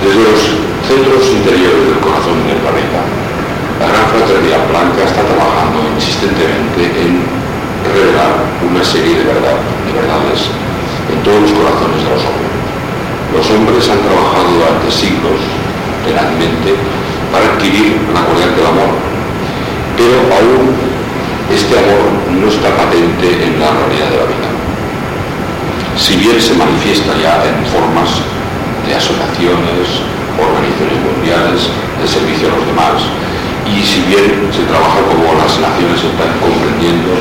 Desde los centros interiores del corazón del planeta, la Gran Fraternidad Blanca está trabajando insistentemente en revelar una serie de, verdad, de verdades en todos los corazones de los hombres. Los hombres han trabajado durante siglos tenazmente para adquirir la cualidad del amor, pero aún este amor no está patente en la realidad de la vida. Si bien se manifiesta ya en formas de asociaciones, organizaciones mundiales, de servicio a los demás, y si bien se trabaja como las naciones están comprendiendo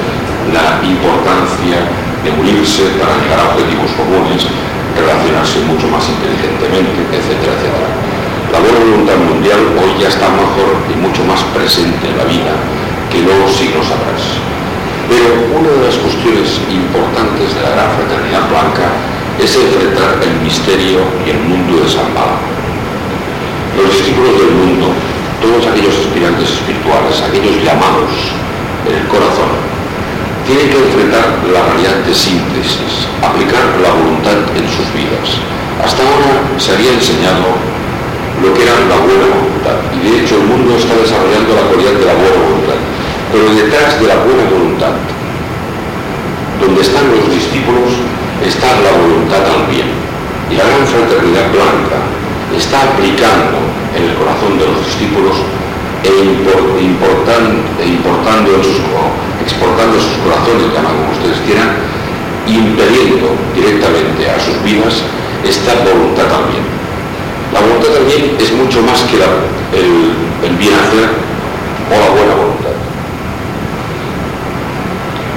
la importancia de unirse para llegar a objetivos comunes, relacionarse mucho más inteligentemente, etcétera, etcétera. La buena voluntad mundial hoy ya está mejor y mucho más presente en la vida que los siglos atrás. Pero una de las cuestiones importantes de la gran fraternidad blanca es enfrentar el misterio y el mundo de San Bala. Los discípulos del mundo, todos aquellos aspirantes espirituales, aquellos llamados en el corazón, tienen que enfrentar la realidad de síntesis, aplicar la voluntad en sus vidas. Hasta ahora se había enseñado lo que era la buena voluntad, y de hecho el mundo está desarrollando la cualidad de la buena voluntad. Pero detrás de la buena voluntad, donde están los discípulos, está la voluntad al bien. Y la gran fraternidad blanca está aplicando en el corazón de los discípulos e, importando, e importando en sus, exportando sus corazones, llaman como ustedes quieran, impediendo directamente a sus vidas esta voluntad también. La voluntad también es mucho más que el, el bien hacer o la buena voluntad.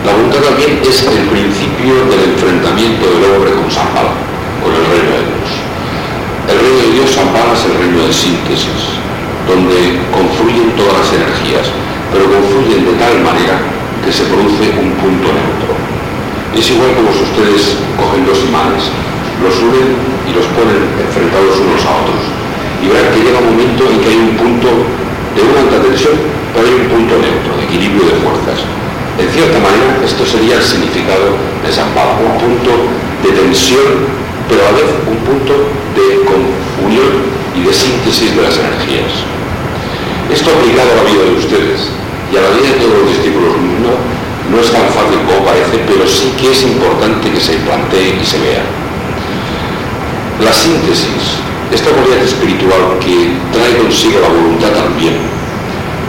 La voluntad también es el principio del enfrentamiento del hombre con San con el reino de Dios. El reino de Dios, San es el reino de síntesis, donde confluyen todas las energías, pero confluyen de tal manera que se produce un punto neutro. Es igual como si ustedes cogen dos imanes, los unen y los ponen enfrentados unos a otros. Y verán que llega un momento en que hay un punto de una alta tensión, pero hay un punto neutro, de equilibrio de fuerzas. En cierta manera, esto sería el significado de San Pablo, un punto de tensión, pero a la vez un punto de unión y de síntesis de las energías. Esto aplicado a la vida de ustedes y a la vida de todos los discípulos no, no es tan fácil como parece, pero sí que es importante que se plantee y se vea. La síntesis, esta cualidad espiritual que trae consigo la voluntad también,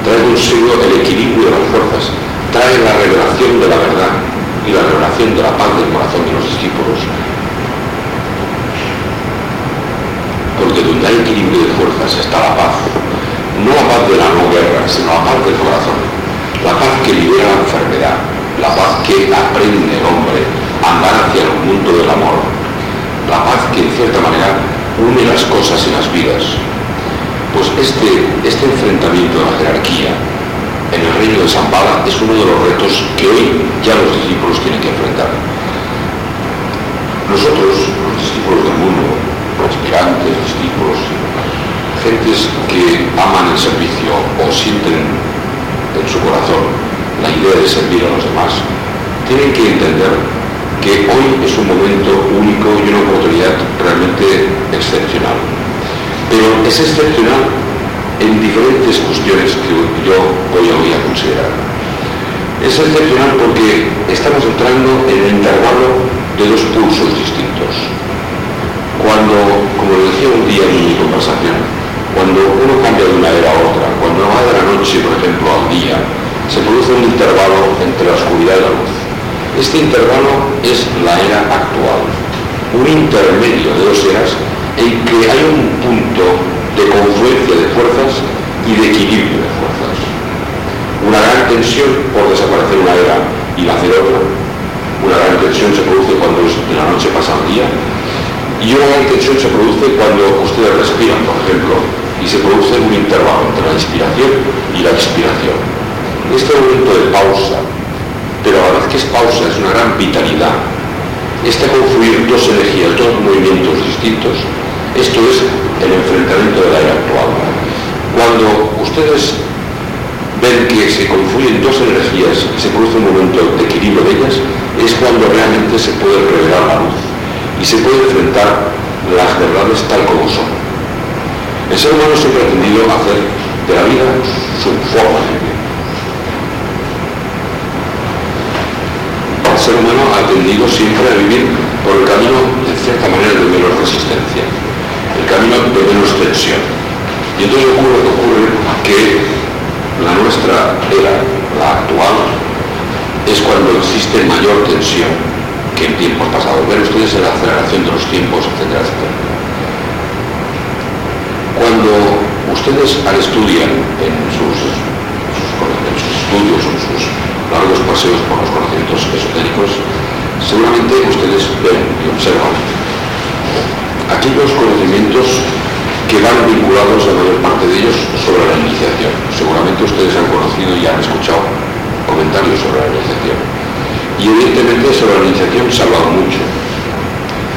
trae consigo el equilibrio de las fuerzas, trae la revelación de la verdad y la revelación de la paz del corazón de los discípulos, porque donde hay equilibrio de fuerzas está la paz. No la paz de la no guerra, sino la paz del corazón. La paz que libera la enfermedad, la paz que aprende el hombre a andar hacia el mundo del amor. La paz que en cierta manera une las cosas y las vidas. Pues este, este enfrentamiento de la jerarquía en el reino de San es uno de los retos que hoy ya los discípulos tienen que enfrentar. Nosotros, los discípulos del mundo, aspirantes, discípulos, gentes que aman el servicio o sienten en su corazón la idea de servir a los demás, tienen que entender que hoy es un momento único y una oportunidad realmente excepcional. Pero es excepcional diferentes cuestiones que yo hoy voy a considerar. Es excepcional porque estamos entrando en el intervalo de dos pulsos distintos. Cuando, como decía un día en mi conversación, cuando uno cambia de una era a otra, cuando va de la noche, por ejemplo, al día, se produce un intervalo entre la oscuridad y la luz. Este intervalo es la era actual, un intermedio de dos eras en que hay un punto de confluencia de fuerzas y de equilibrio de fuerzas. Una gran tensión por desaparecer una era y nacer otra. Una gran tensión se produce cuando de la noche pasa al día. Y una gran tensión se produce cuando ustedes respiran, por ejemplo, y se produce un intervalo entre la inspiración y la expiración. Este momento de pausa, pero a la vez que es pausa, es una gran vitalidad. Este confluir dos energías, dos movimientos distintos, esto es el enfrentamiento de la era actual. Cuando ustedes ven que se confluyen dos energías y se produce un momento de equilibrio de ellas, es cuando realmente se puede revelar la luz y se puede enfrentar las verdades tal como son. El ser humano siempre ha tendido a hacer de la vida su forma de vivir. El ser humano ha tendido siempre a vivir por el camino, de cierta manera, de menos resistencia, el camino de menos tensión. Y entonces ocurre, ocurre que la nuestra era, la actual, es cuando existe mayor tensión que en tiempos pasados. Ven ustedes la aceleración de los tiempos, etcétera, etcétera. Cuando ustedes al estudian en sus, estudios, en sus largos paseos por los conocimientos esotéricos, seguramente ustedes ven y observan aquellos conocimientos que van vinculados, la mayor parte de ellos, sobre la iniciación. Seguramente ustedes han conocido y han escuchado comentarios sobre la iniciación. Y evidentemente sobre la iniciación se ha hablado mucho.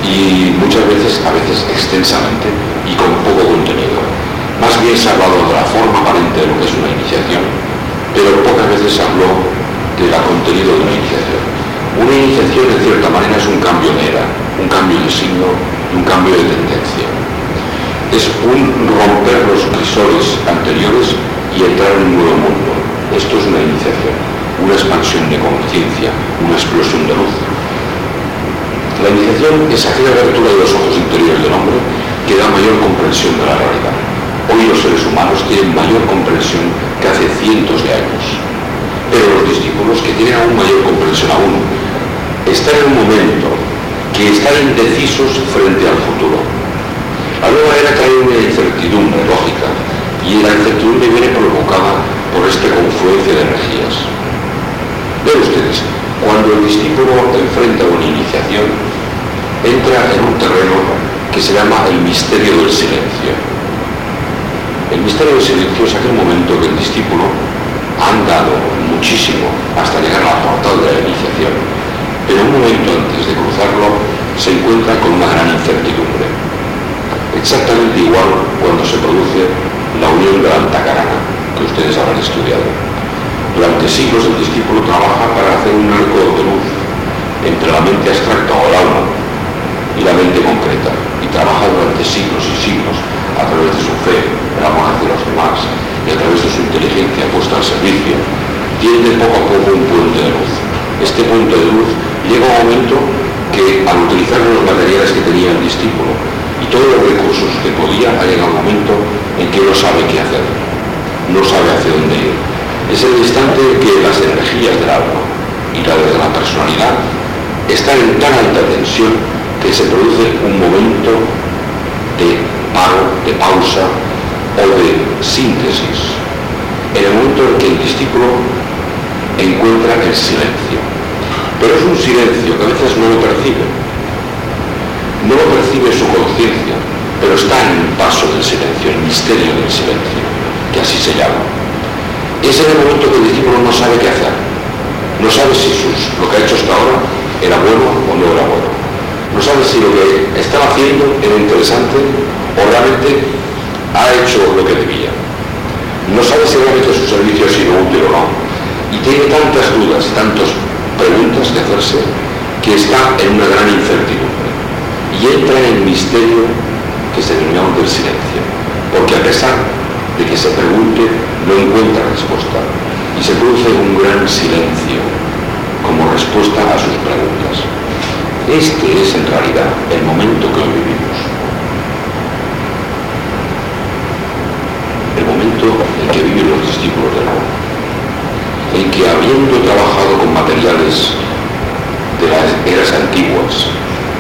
Y muchas veces, a veces extensamente, y con poco contenido. Más bien se ha hablado de la forma aparente de lo que es una iniciación, pero pocas veces se habló del contenido de una iniciación. Una iniciación, en cierta manera, es un cambio de era, un cambio de signo y un cambio de tendencia. Es un romper los crisores anteriores y entrar en un nuevo mundo. Esto es una iniciación, una expansión de conciencia, una explosión de luz. La iniciación es aquella abertura de los ojos interiores del hombre que da mayor comprensión de la realidad. Hoy los seres humanos tienen mayor comprensión que hace cientos de años. Pero los discípulos, que tienen aún mayor comprensión aún, están en un momento que están indecisos frente al futuro. La nueva era trae una incertidumbre lógica y la incertidumbre viene provocada por esta confluencia de energías. Ven ustedes, cuando el discípulo enfrenta una iniciación, entra en un terreno que se llama el misterio del silencio. El misterio del silencio es aquel momento que el discípulo ha andado muchísimo hasta llegar a la portal de la iniciación, pero un momento antes de cruzarlo se encuentra con una gran incertidumbre. Exactamente igual cuando se produce la unión de la antacarana, que ustedes habrán estudiado. Durante siglos el discípulo trabaja para hacer un arco de luz entre la mente abstracta o el alma y la mente concreta y trabaja durante siglos y siglos a través de su fe, el amor hacia los demás y a través de su inteligencia puesta al servicio, tiende poco a poco un puente de luz. Este puente de luz llega un momento que al utilizar los materiales que tenía el discípulo y todos los recursos que podía, ha llegado un momento en que no sabe qué hacer, no sabe hacia dónde ir. Es el instante en que las energías del alma y la de la personalidad están en tan alta tensión que se produce un momento de paro, de pausa o de síntesis. En el momento en que el discípulo encuentra el silencio. Pero es un silencio que a veces no lo percibe. No lo percibe su conciencia, pero está en el paso del silencio, el misterio del silencio, que así se llama. Es en el momento que el discípulo no sabe qué hacer. No sabe si lo que ha hecho hasta ahora era bueno o no era bueno no sabe si lo que ¿Estaba haciendo, era interesante o realmente ha hecho lo que debía? No sabe si realmente su servicio ha sido útil o no. Y tiene tantas dudas, tantas preguntas que hacerse, que está en una gran incertidumbre. Y entra en el misterio que se denomina del silencio. Porque a pesar de que se pregunte, no encuentra respuesta. Y se produce un gran silencio como respuesta a sus preguntas. Este es en realidad el momento que hoy vivimos. El momento en que viven los discípulos del amor. En que habiendo trabajado con materiales de las eras antiguas,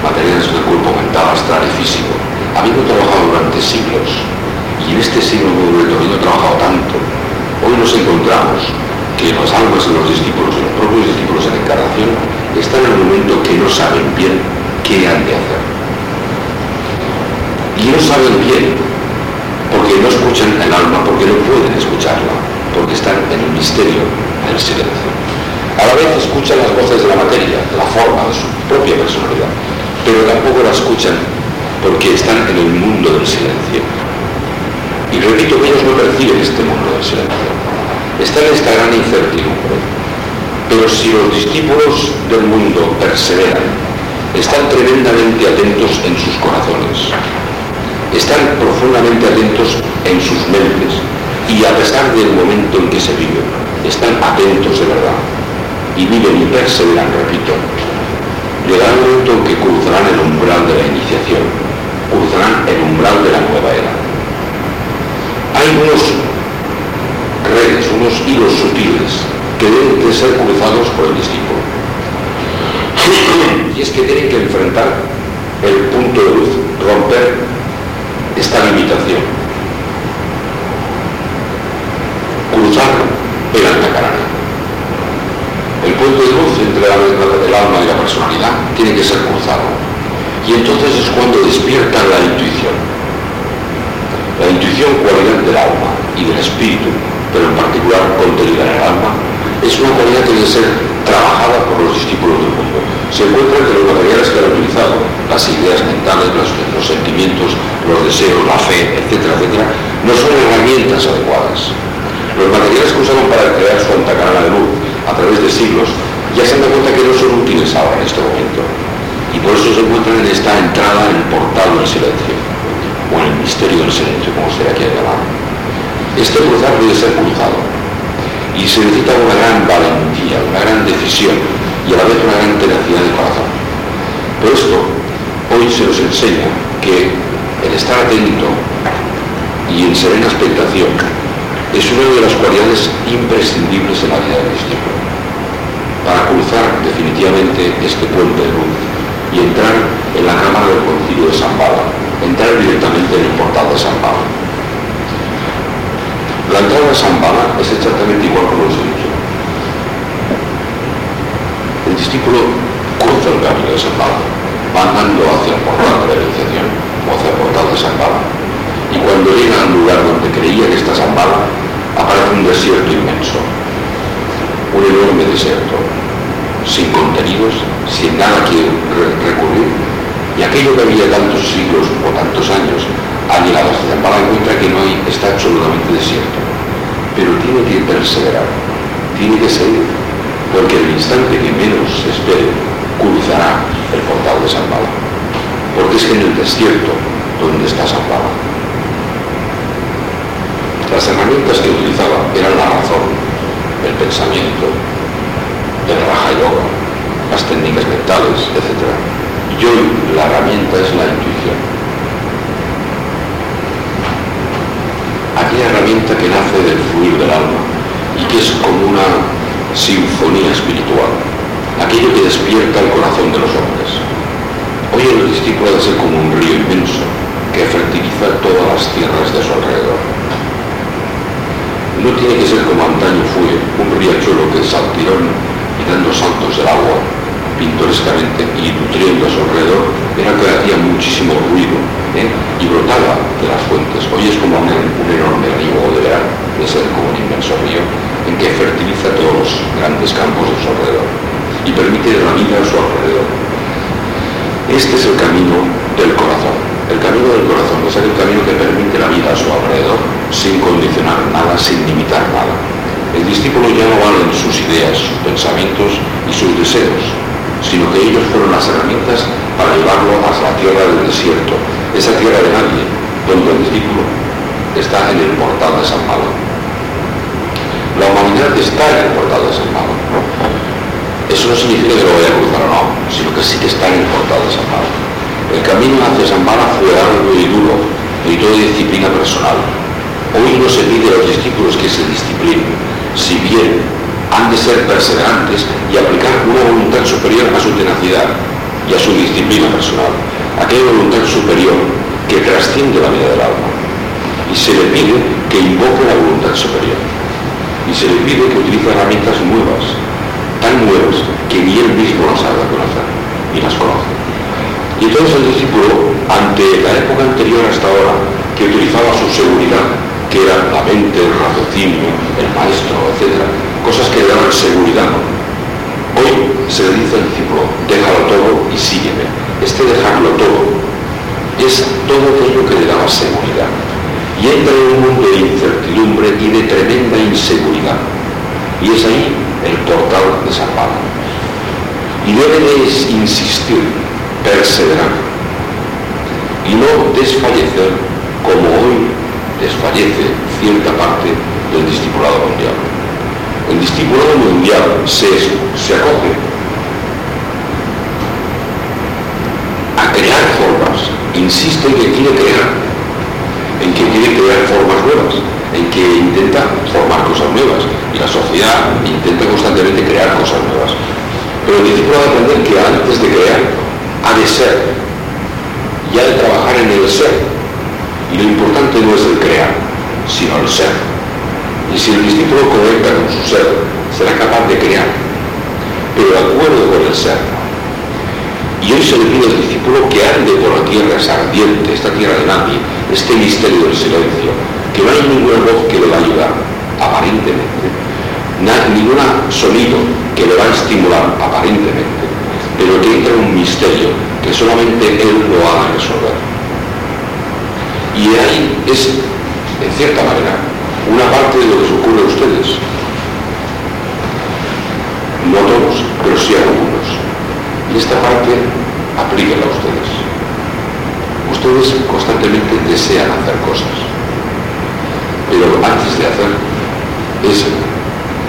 materiales del cuerpo mental, astral y físico, habiendo trabajado durante siglos, y en este siglo nuevo habiendo trabajado tanto, hoy nos encontramos que las almas de los discípulos, de los propios discípulos en encarnación, están en un momento que no saben bien qué han de hacer. Y no saben bien porque no escuchan el alma, porque no pueden escucharla, porque están en el misterio del silencio. A la vez escuchan las voces de la materia, la forma de su propia personalidad, pero tampoco la escuchan porque están en el mundo del silencio. Y repito que ellos no perciben este mundo del silencio. Están en esta gran incertidumbre pero si los discípulos del mundo perseveran, están tremendamente atentos en sus corazones, están profundamente atentos en sus mentes y a pesar del momento en que se vive, están atentos de verdad y viven y perseveran, repito, llegará un momento en que cruzarán el umbral de la iniciación, cruzarán el umbral de la nueva era. Hay unos redes, unos hilos sutiles que deben de ser cruzados por el discípulo. Y es que tienen que enfrentar el punto de luz, romper esta limitación, cruzar el altacarana. El punto de luz entre el alma y la personalidad tiene que ser cruzado. Y entonces es cuando despierta la intuición. La intuición cualidad del alma y del espíritu, pero en particular contenida en el alma, es una cualidad que debe ser trabajada por los discípulos del mundo. Se encuentra entre los materiales que han utilizado, las ideas mentales, los, los sentimientos, los deseos, la fe, etcétera, etcétera, no son herramientas adecuadas. Los materiales que usaron para crear su antacarana de luz a través de siglos ya se dado cuenta que no son útiles ahora en este momento. Y por eso se encuentran en esta entrada en el portal del silencio, o en el misterio del silencio, como se quiera llamar. Este cruzar debe ser cruzado y se necesita una gran valentía, una gran decisión y a la vez una gran tenacidad de corazón. Por esto, hoy se nos enseña que el estar atento y en serena expectación es una de las cualidades imprescindibles en la vida del cristiano para cruzar definitivamente este puente de luz y entrar en la cámara del concilio de San Bala, entrar directamente en el portal de San Bala. La entrada de San Bala es exactamente igual como os he dicho. El discípulo cruza el camino de San Bala, va andando hacia el portal de la iniciación o hacia el portal de San Bala. Y cuando llega al lugar donde creía que está San Bala, aparece un desierto inmenso, un enorme desierto, sin contenidos, sin nada que recurrir. Y aquello que había tantos siglos o tantos años ha llegado hasta Zambala encuentra que no hay, está absolutamente desierto. Pero tiene que perseverar, tiene que seguir, porque el instante que menos se espere, cruzará el portal de Zambala. Porque es que en el desierto donde está Zambala. Las herramientas que utilizaba eran la razón, el pensamiento, el raja yoga, las técnicas mentales, etc. Y hoy la herramienta es la intuición aquella herramienta que nace del fluir del alma y que es como una sinfonía espiritual, aquello que despierta el corazón de los hombres. Hoy el discípulo debe ser como un río inmenso que fertiliza todas las tierras de su alrededor. No tiene que ser como antaño fue, un riachuelo que saltirón y dando saltos del agua pintorescamente y nutriendo a su alrededor, era que hacía muchísimo ruido ¿eh? y brotaba de las fuentes. Hoy es como un, enorme río de verano, de ser como un inmenso río, en que fertiliza todos los grandes campos de su alrededor y permite la vida a su alrededor. Este es el camino del El camino del corazón es aquel camino que permite la vida a su alrededor sin condicionar nada, sin limitar nada. El discípulo ya no valen sus ideas, sus pensamientos y sus deseos, sino que ellos fueron las herramientas para llevarlo hasta la tierra del desierto, esa tierra de nadie, donde el discípulo está en el portal de San Malo. La humanidad está en el portal de San Malo. Eso no significa que lo vaya a cruzar o no, sino que sí que está en el portal de San Malo. El camino hacia San Malo fue largo y duro, y toda disciplina personal. Hoy no se pide a los discípulos que se disciplinen, si bien han de ser perseverantes y aplicar una voluntad superior a su tenacidad y a su disciplina personal, aquella voluntad superior que trasciende la vida del alma. Y se le pide que invoque la voluntad superior. Y se le pide que utilice herramientas nuevas, tan nuevas que ni él mismo las sabe conocer, y las conoce. Y entonces el discípulo, ante la época anterior hasta ahora, que utilizaba su seguridad, que era la mente, el raciocinio, el maestro, etc., cosas que le daban seguridad, Hoy se le dice al discípulo, déjalo todo y sígueme. Este dejarlo todo es todo aquello que le daba seguridad. Y entra en un mundo de incertidumbre y de tremenda inseguridad. Y es ahí el portal de San. Y debe de insistir, perseverar y no desfallecer como hoy desfallece cierta parte del discipulado mundial. El discipulado mundial se, se acoge a crear formas, insiste en que quiere crear, en que quiere crear formas nuevas, en que intenta formar cosas nuevas y la sociedad intenta constantemente crear cosas nuevas. Pero el discípulo va a aprender que antes de crear ha de ser y ha de trabajar en el ser. Y lo importante no es el crear, sino el ser. Y si el discípulo conecta con su ser, será capaz de crear, pero de acuerdo con el ser. Y hoy se le pide al discípulo que ande por la tierra esa ardiente, esta tierra de nadie, este misterio del silencio, que no hay ninguna voz que le va a ayudar, aparentemente, ningún sonido que le va a estimular, aparentemente, pero que entra en un misterio que solamente él lo ha de resolver. Y ahí es, en cierta manera, una parte de lo que se ocurre a ustedes. No todos, pero sí algunos. Y esta parte aplíquenla a ustedes. Ustedes constantemente desean hacer cosas, pero antes de hacer es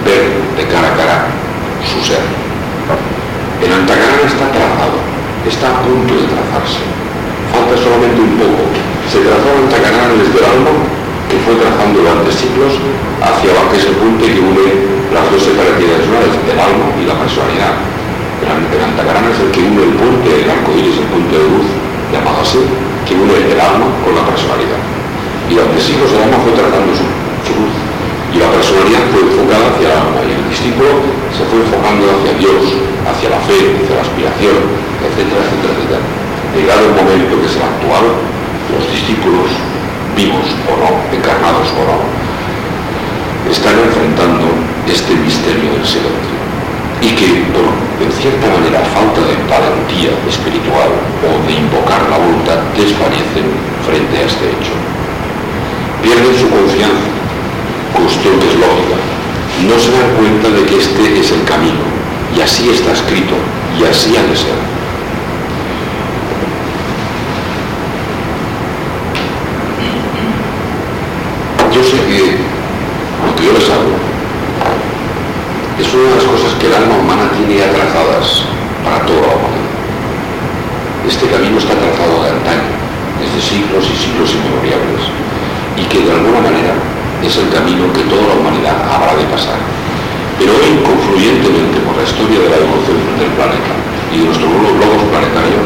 ver de cara a cara su ser. El antacarán está trazado, está a punto de trazarse. Falta solamente un poco. Se trazó el antacarán desde el alma que fue trazando durante siglos hacia abajo, que es el punto que une las dos separaciones, una del alma y la personalidad. El, el es el que une el punto, el arco iris, el punto de luz, llamado así, que une el alma con la personalidad. Y durante siglos el alma fue tratando su, luz y la personalidad fue enfocada hacia el alma y el discípulo se fue enfocando hacia Dios, hacia la fe, hacia la aspiración, etcétera, etcétera, etcétera. Llegado el momento que es el actual, los discípulos vivos o no, encarnados o no, están enfrentando este misterio del silencio y que por, en cierta manera, falta de valentía espiritual o de invocar la voluntad, desfallecen frente a este hecho. Pierden su confianza, cuestión que es lógica. No se dan cuenta de que este es el camino y así está escrito y así ha de ser. yo sé que lo que yo les hablo es una de las cosas que el alma humana tiene ya trazadas para toda la. Este camino está trazado de antaño, desde siglos y siglos inmemoriales, y que de alguna manera es el camino que toda la humanidad habrá de pasar. Pero hoy, confluyentemente por la historia de la evolución del planeta y de nuestro globo planetario,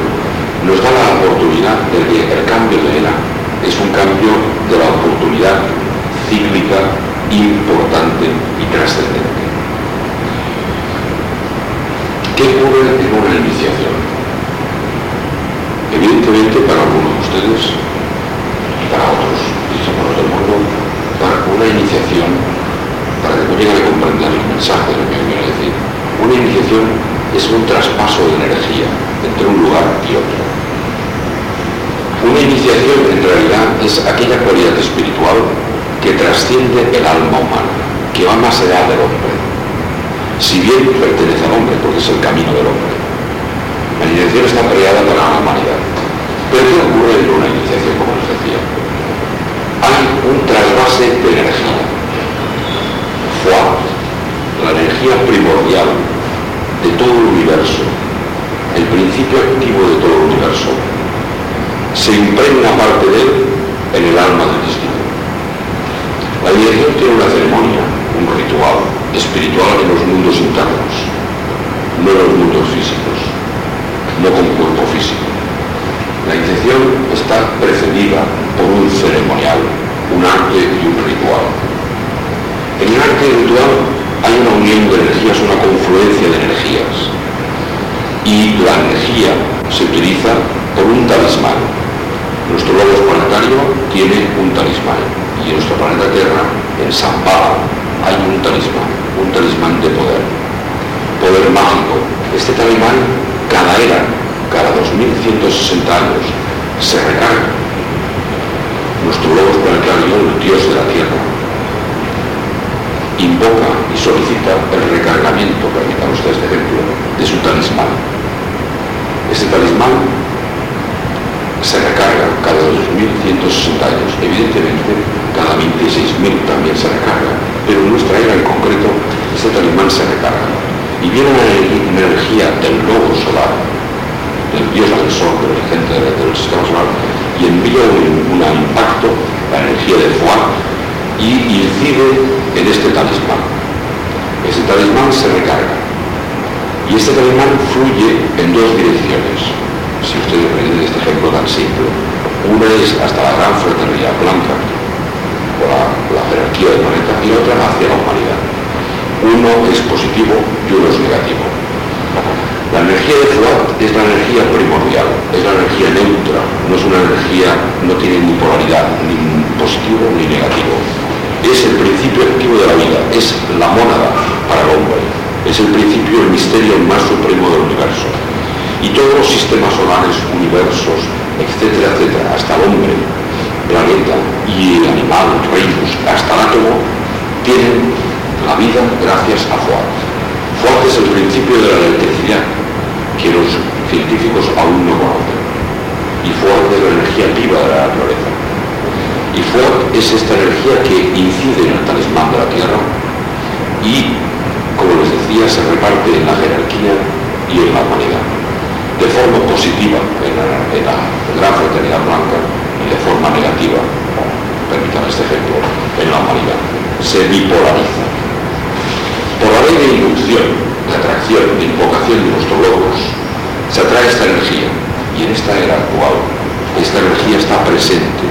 nos da la oportunidad de que el cambio de era es un cambio de la oportunidad cíclica, importante y trascendente. ¿Qué ocurre en una iniciación? Evidentemente para algunos de ustedes para otros discípulos del mundo, una iniciación, para que puedan a comprender el mensaje de lo que quiero decir, una iniciación es un traspaso de energía entre un lugar y otro. Una iniciación en realidad es aquella cualidad espiritual que trasciende el alma humana, que va más allá del hombre. Si bien pertenece al hombre, porque es el camino del hombre. La iniciación está creada para la humanidad. Pero ¿qué ocurre en una iniciación, como les decía? Hay un trasvase de energía. Fuá, la energía primordial de todo el universo, el principio activo de todo el universo, se impregna parte de él en el alma del discípulo. La iniciación tiene una ceremonia, un ritual espiritual en los mundos internos, no en los mundos físicos, no con cuerpo físico. La iniciación está precedida por un ceremonial, un arte y un ritual. En el arte ritual hay una unión de energías, una confluencia de energías. Y la energía se utiliza por un talismán, nuestro logo planetario tiene un talismán y en nuestro planeta Tierra, en San Pablo, hay un talismán, un talismán de poder, poder mágico. Este talismán, cada era, cada 2160 años, se recarga. Logo planetario, el dios de la Tierra, invoca y solicita el recargamiento, permítanme ustedes este ejemplo, de su talismán. Ese talismán se recarga cada 2.160 años. Evidentemente, cada 26.000 también se recarga, pero en nuestra era en concreto, ese talismán se recarga. Y viene una energía del lobo solar, del dios sol, del gente del, sistema solar, y envía un, impacto, la energía de Fuá, y incide en este talismán. Ese talismán se recarga. Y este talismán fluye en dos direcciones si ustedes ven este ejemplo tan simple, una es hasta la gran fraternidad blanca, o la, jerarquía del planeta, y la otra hacia la humanidad. Uno es positivo y uno es negativo. La energía de Fuat es la energía primordial, es la energía neutra, no es una energía, no tiene ni polaridad, ni positivo ni negativo. Es el principio activo de la vida, es la mónada para el hombre, es el principio, el misterio más supremo del universo y todos los sistemas solares, universos, etcétera, etcétera, hasta el hombre, planeta y el animal, reinos, hasta el átomo, tienen la vida gracias a Fuat. Fuat es el principio de la electricidad los científicos aún no conocen. Y Fuat es la energía viva de la naturaleza. Y Fuat es esta energía que incide en el talismán de la Tierra y, como les decía, se reparte en la jerarquía y en la humanidad de forma positiva en la, gran fraternidad blanca y de forma negativa, permítanme este ejemplo, en la humanidad. Se bipolariza. Por la ley de inducción, de atracción, de invocación de nuestros logros, se atrae esta energía y en esta era actual esta energía está presente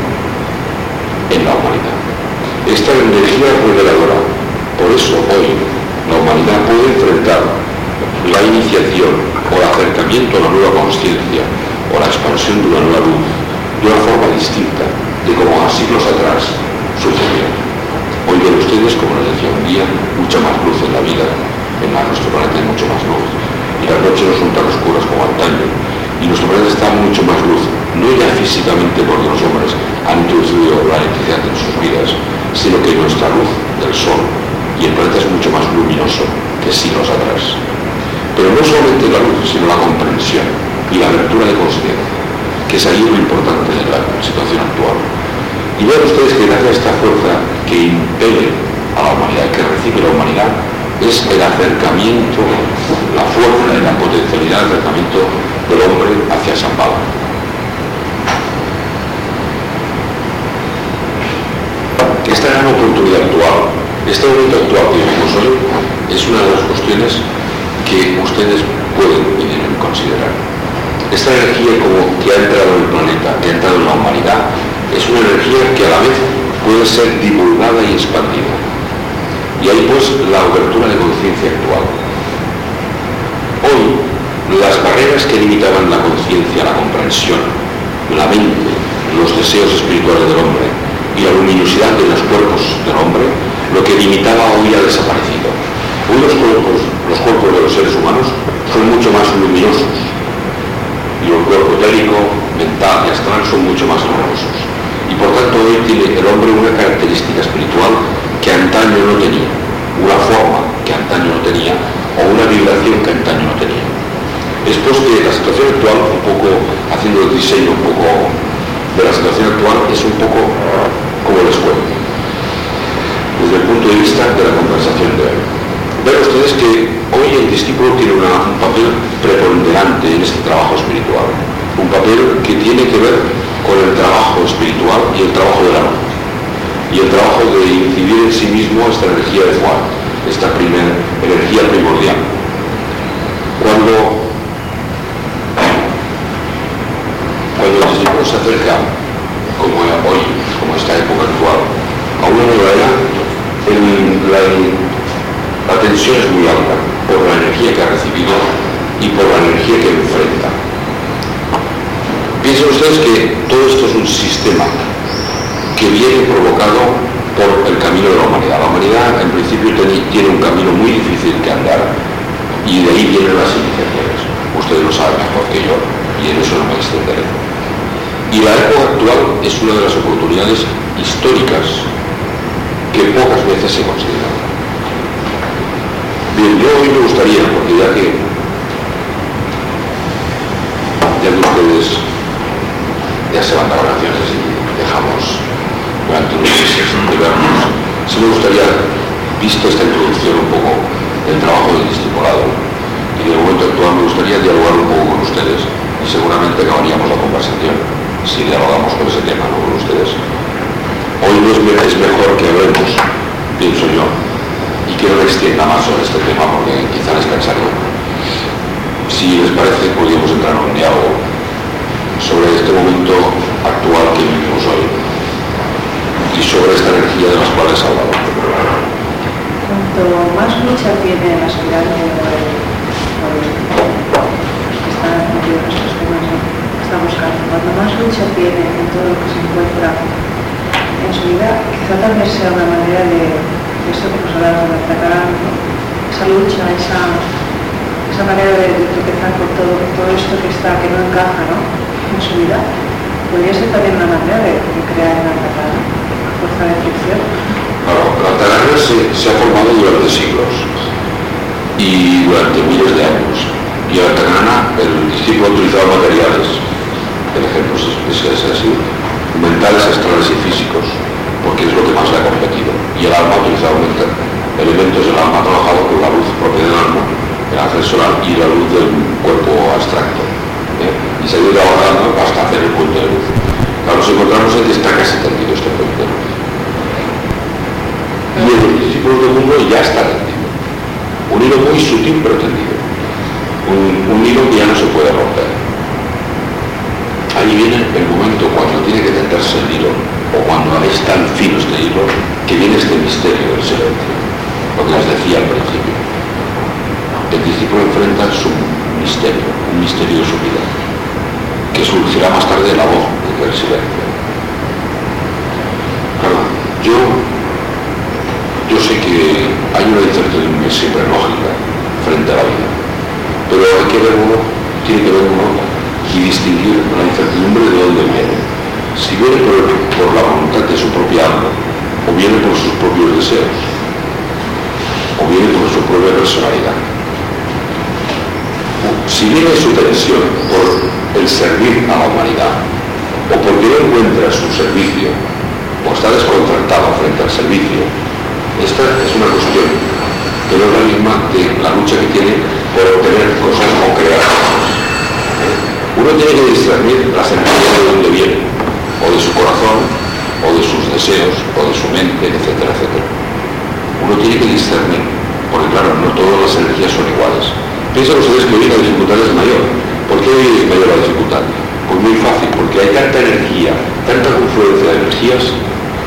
en la humanidad. Esta energía es reveladora. Por eso hoy la humanidad puede enfrentar la iniciación o el acercamiento a la nueva conciencia o la expansión de una nueva luz de una forma distinta de como a siglos atrás sucedió. Hoy ven ustedes, como les decía un día, mucha más luz en la vida, en nuestro planeta hay mucho más luz. Y las noches no son tan oscuras como antaño. Y nuestro planeta está mucho más luz, no ya físicamente porque los hombres han introducido la electricidad en sus vidas, sino que nuestra luz del sol y el planeta es mucho más luminoso que siglos atrás. Pero no solamente la luz, sino la comprensión y la abertura de conciencia, que es ahí lo importante de la situación actual. Y vean ustedes que gracias a esta fuerza que impele a la humanidad, que recibe la humanidad, es el acercamiento, la fuerza y la potencialidad del acercamiento del hombre hacia San Pablo. Esta gran oportunidad actual, este momento actual que vivimos hoy, es una de las cuestiones que ustedes pueden considerar. Esta energía como que ha entrado en el planeta, que ha entrado en la humanidad, es una energía que a la vez puede ser divulgada y expandida. Y ahí pues la abertura de conciencia actual. Hoy, las barreras que limitaban la conciencia, la comprensión, la mente, los deseos espirituales del hombre y la luminosidad de los cuerpos del hombre, lo que limitaba hoy ha desaparecido. Hoy los cuerpos los cuerpos de los seres humanos son mucho más luminosos y el cuerpo etérico mental y astral son mucho más numerosos. Y por tanto hoy tiene el hombre una característica espiritual que antaño no tenía, una forma que antaño no tenía o una vibración que antaño no tenía. Después que la situación actual, un poco haciendo el diseño un poco de la situación actual, es un poco como les cuento, desde el punto de vista de la conversación de hoy. Ven ustedes que hoy el discípulo tiene un papel preponderante en este trabajo espiritual, un papel que tiene que ver con el trabajo espiritual y el trabajo de la luz, y el trabajo de incidir en sí mismo esta energía de Juan, esta primer, energía primordial. Cuando, cuando el discípulo se acerca, como hoy, como esta época actual, a una nueva era, la, la tensión es muy alta por la energía que ha recibido y por la energía que enfrenta. Piensen ustedes que todo esto es un sistema que viene provocado por el camino de la humanidad. La humanidad en principio tiene un camino muy difícil que andar y de ahí vienen las iniciativas. Ustedes lo saben mejor que yo y en eso no me extenderé. Y la época actual es una de las oportunidades históricas que pocas veces se consideran. Bien, yo hoy me gustaría, porque ya que ya que ustedes ya se van de vacaciones y dejamos durante me gustaría, visto esta introducción un poco del trabajo del discipulado y del momento actual, me gustaría dialogar un poco con ustedes y seguramente acabaríamos la conversación si dialogamos con ese tema, ¿no? Con ustedes. Hoy no es, mejor que hablemos, pienso yo, y que no extienda más sobre este tema porque quizá les cansaría. Si les parece, podríamos entrar en un diálogo sobre este momento actual que vivimos hoy y sobre esta energía de las cuales hablamos. Cuanto más lucha tiene el aspirante por el, que está metido en estos temas está buscando, cuanto más lucha tiene en todo lo que se encuentra en su vida, quizá también sea una manera de, de esto que nos hablamos de atacar, esa lucha, esa, esa manera de, de tropezar con todo, todo esto que está, que no encaja, ¿no? en su vida, podría ser también una manera de, crear una Altagrana, Claro, la Altagrana se, ha formado durante siglos y durante miles de años. Y la Altagrana, el discípulo ha utilizado materiales, el ejemplo es, así, mentales, astrales y físicos, porque es lo que más le ha competido. Y el alma ha utilizado elementos del alma, ha trabajado con la luz propia del alma, el solar y la luz del cuerpo abstracto y se ha ido trabajando hasta hacer el punto de luz. Ahora nos encontramos en que está casi tendido este punto. Y el discípulo del mundo ya está tendido. Un hilo muy sutil pero tendido. Un, hilo que ya no se puede romper. Ahí viene el momento cuando tiene que tenderse el hilo, o cuando es tan fino este hilo, que viene este misterio del silencio, lo que les decía al principio. El discípulo enfrenta su misterio, un misterio de su vida, que surgirá más tarde la voz del silencio. Claro, yo sé que hay una incertidumbre siempre lógica frente a la vida, pero hay que ver uno, tiene que ver uno y distinguir la incertidumbre de dónde viene. Si viene por, la voluntad de su propia alma, o viene por sus propios deseos, o viene por su propia personalidad si viene su tensión por el servir a la humanidad, o porque no encuentra su servicio, o está desconcertado frente al servicio, esta es una cuestión que no es la misma de la lucha que tiene por obtener cosas o crear cosas. Uno tiene que discernir la energías de donde viene, o de su corazón, o de sus deseos, o de su mente, etcétera, etcétera. Uno tiene que discernir, porque claro, no todas las energías son iguales Piensan ustedes que hoy la dificultad es mayor. ¿Por qué hoy es mayor la dificultad? Pues muy fácil, porque hay tanta energía, tanta confluencia de energías,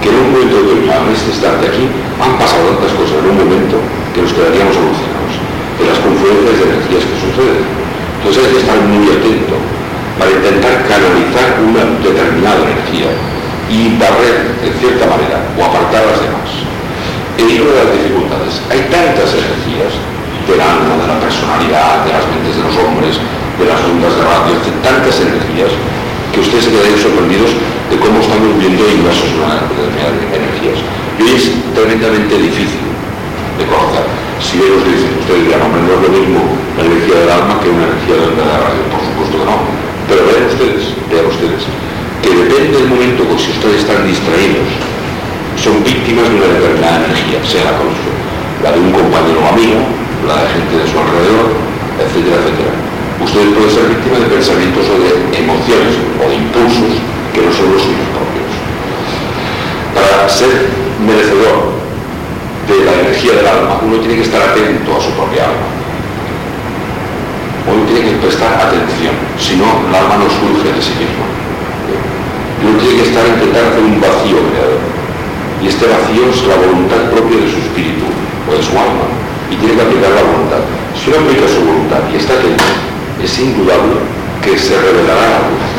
que en un momento determinado, en este instante aquí, han pasado tantas cosas en un momento que nos quedaríamos alucinados de las confluencias de energías que suceden. Entonces hay que estar muy atento para intentar canalizar una determinada energía y barrer, en cierta manera, o apartar las demás. En una de las dificultades, hay tantas energías del alma, de la personalidad, de las mentes de los hombres, de las ondas de radio, de tantas energías, que ustedes se quedarían sorprendidos de cómo estamos viendo inmersos en una determinadas energías. Y hoy es tremendamente difícil de conocer. Si ellos dicen, ustedes dirán, hombre, no es lo mismo la energía del alma que una energía de la radio, por supuesto que no. Pero vean ustedes, vean ustedes, que depende del momento que si ustedes están distraídos, son víctimas de una determinada energía, sea la, la de un compañero o amigo, la de gente de su alrededor, etcétera, etcétera. Ustedes pueden ser víctimas de pensamientos o de emociones o de impulsos que no son los suyos propios. Para ser merecedor de la energía del alma, uno tiene que estar atento a su propia alma. Uno tiene que prestar atención, si no, el alma no surge de sí mismo. Uno tiene que estar intentar hacer un vacío creador. Y este vacío es la voluntad propia de su espíritu o de su alma. Y tiene que aplicar la voluntad. Si uno aplica su voluntad y está atento, es indudable que se revelará la luz.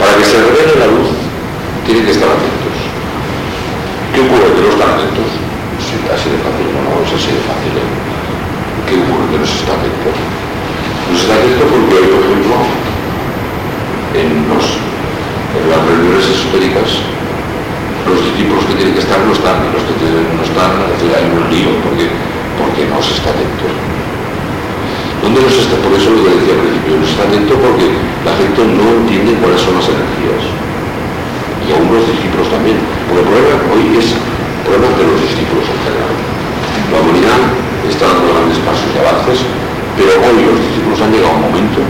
Para que se revele la luz, tienen que estar atentos. ¿Qué ocurre? Que no están atentos. Sí, así de fácil, no, no es así de fácil. ¿eh? ¿Qué ocurre? Que no se está atento. No se está atento porque hoy, por ejemplo, en, los, en las reuniones esotéricas, los discípulos que tienen que estar no están, y los que no están, hay un lío, porque, porque no se está atento. ¿Dónde no se está? Por eso lo que decía al principio, no se está atento porque la gente no entiende cuáles son las energías. Y aún los discípulos también. Porque el problema hoy es problema de los discípulos en general. La humanidad está dando grandes pasos y avances, pero hoy los discípulos han llegado a un momento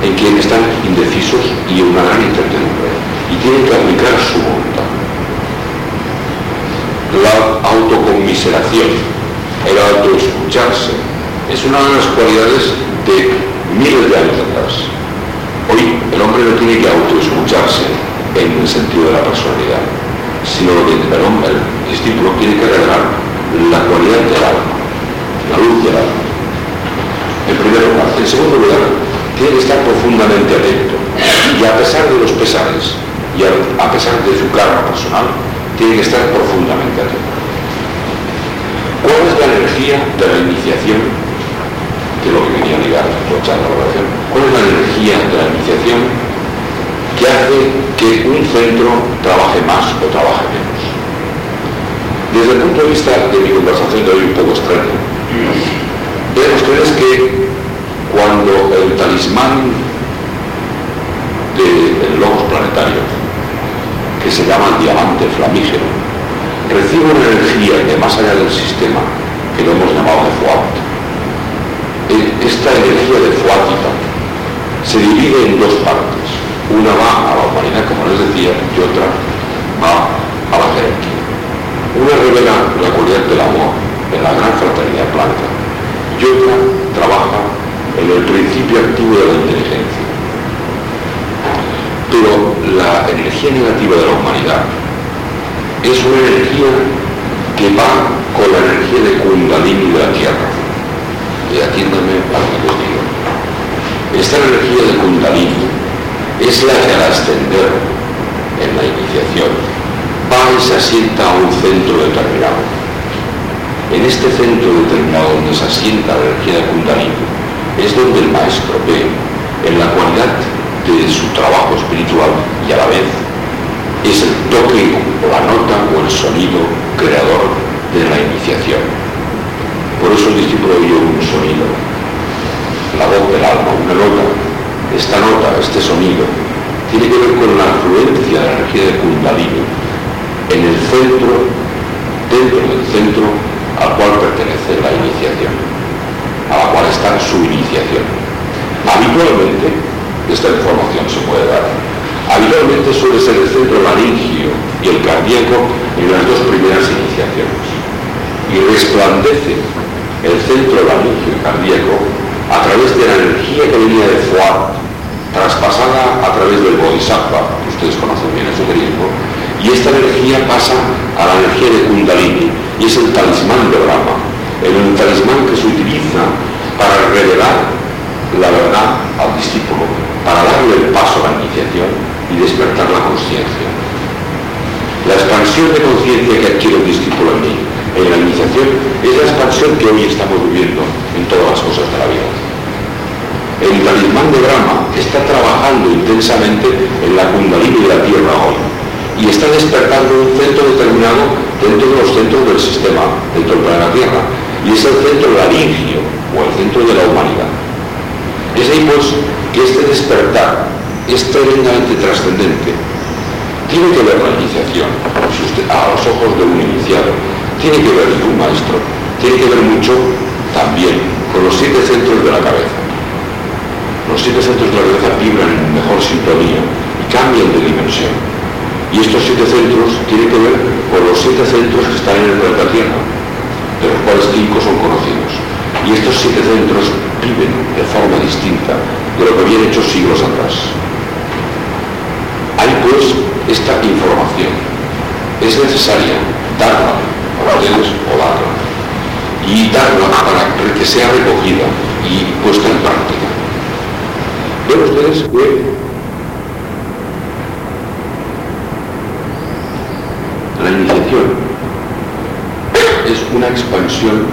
en que están indecisos y en una gran incertidumbre y tienen que aplicar su voluntad. La autoconmiseración, es una de las cualidades de miles de años atrás. Hoy el hombre no tiene que autoescucharse en el sentido de la personalidad, sino que el hombre, el discípulo, tiene que revelar la cualidad del alma, la luz del alma. En primer lugar. En segundo lugar, tiene que estar profundamente atento. Y a pesar de los pesares, y a pesar de su karma personal, tiene que estar profundamente atento. ¿Cuál es la energía de la iniciación que es lo que quería ligar aprovechando la oración. ¿Cuál es la energía de la iniciación que hace que un centro trabaje más o trabaje menos? Desde el punto de vista de mi conversación de hoy un poco extraño, vean ustedes que cuando el talismán del logos planetario, que se llama diamante flamígero, recibe una energía de más allá del sistema, que lo hemos llamado de Fuat, esta energía de Fuática se divide en dos partes. Una va a la humanidad, como les decía, y otra va a la jerarquía. Una revela la cualidad del amor en la gran fraternidad blanca y otra trabaja en el principio activo de la inteligencia. Pero la energía negativa de la humanidad es una energía que va con la energía de Kundalini de la Tierra y atiéndame para que digo. Esta energía de Kundalini es la que al ascender en la iniciación va y se asienta a un centro determinado. En este centro determinado donde se asienta la energía de Kundalini es donde el maestro ve en la cualidad de su trabajo espiritual y a la vez es el toque o la nota o el sonido creador de la iniciación. Por eso el discípulo oyó un sonido, la voz del alma, una nota. Esta nota, este sonido, tiene que ver con la afluencia de la energía de Kundalini en el centro, dentro del centro al cual pertenece la iniciación, a la cual está su iniciación. Habitualmente, esta información se puede dar, habitualmente suele ser el centro laringio y el cardíaco en las dos primeras iniciaciones y resplandece el centro laringio cardíaco a través de la energía que venía de Fuat, traspasada a través del Bodhisattva, que ustedes conocen bien el griego, y esta energía pasa a la energía de Kundalini, y es el talismán de Brahma, el talismán que se utiliza para revelar la verdad al discípulo, para darle el paso a la iniciación y despertar la conciencia. La expansión de conciencia que adquiere el discípulo en mí, en la iniciación, es la expansión que hoy estamos viviendo en todas las cosas de la vida. El talismán de Brahma está trabajando intensamente en la kundalini de la Tierra hoy y está despertando un centro determinado dentro de los centros del sistema, dentro del planeta Tierra, y es el centro laringio o el centro de la humanidad. Es ahí pues que este despertar es tremendamente trascendente tiene que ver la iniciación, a los ojos de un iniciado, tiene que ver un maestro, tiene que ver mucho también con los siete centros de la cabeza. Los siete centros de la cabeza vibran en mejor sintonía y cambian de dimensión. Y estos siete centros tienen que ver con los siete centros que están en el planeta Tierra, de los cuales cinco son conocidos. Y estos siete centros viven de forma distinta de lo que habían hecho siglos atrás. Hay pues esta información. Es necesaria darla a ustedes o darla. Y darla para que sea recogida y puesta en práctica. Ven ustedes que la iniciación es una expansión